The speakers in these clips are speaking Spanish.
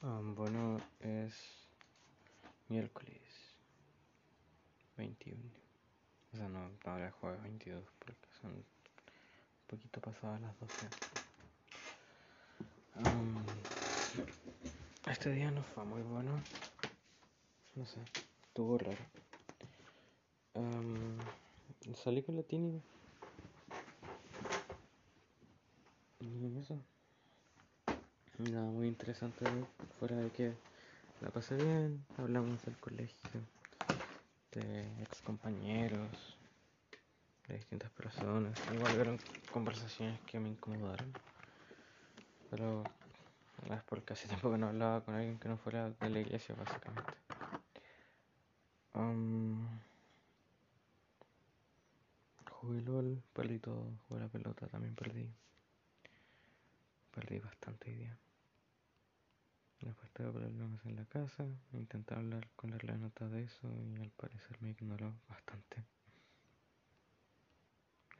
Um, bueno, es miércoles 21. O sea, no, ahora es jueves 22 porque son un poquito pasadas las 12. Um, este día no fue muy bueno. No sé, estuvo raro. Um, salí con la Tini. Y eso. Nada muy interesante fuera de que la pasé bien, hablamos del colegio, de ex compañeros, de distintas personas. Igual eran conversaciones que me incomodaron. Pero es porque hace tiempo que no hablaba con alguien que no fuera de la iglesia, básicamente. Um, jugué LOL, perdí todo, jugué la pelota, también perdí. Perdí bastante idea. Después tuve problemas en la casa, intenté hablar con la nota de eso y al parecer me ignoró bastante.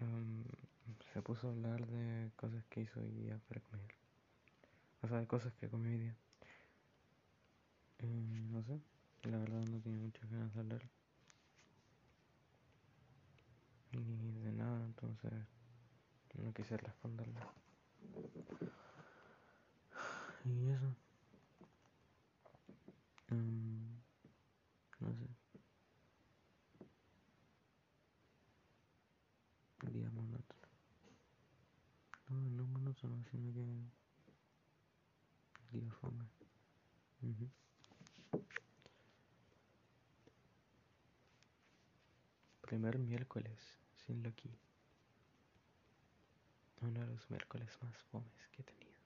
Um, se puso a hablar de cosas que hizo hoy día para comer. O sea, de cosas que comió hoy día. Y no sé, la verdad no tenía muchas ganas de hablar. Ni de nada, entonces no quise responderle. Y eso. Um, no sé. Día monótono. No, no monótono, sino que día fome. Primer miércoles sin Loki. Uno de los miércoles más fomes que he tenido.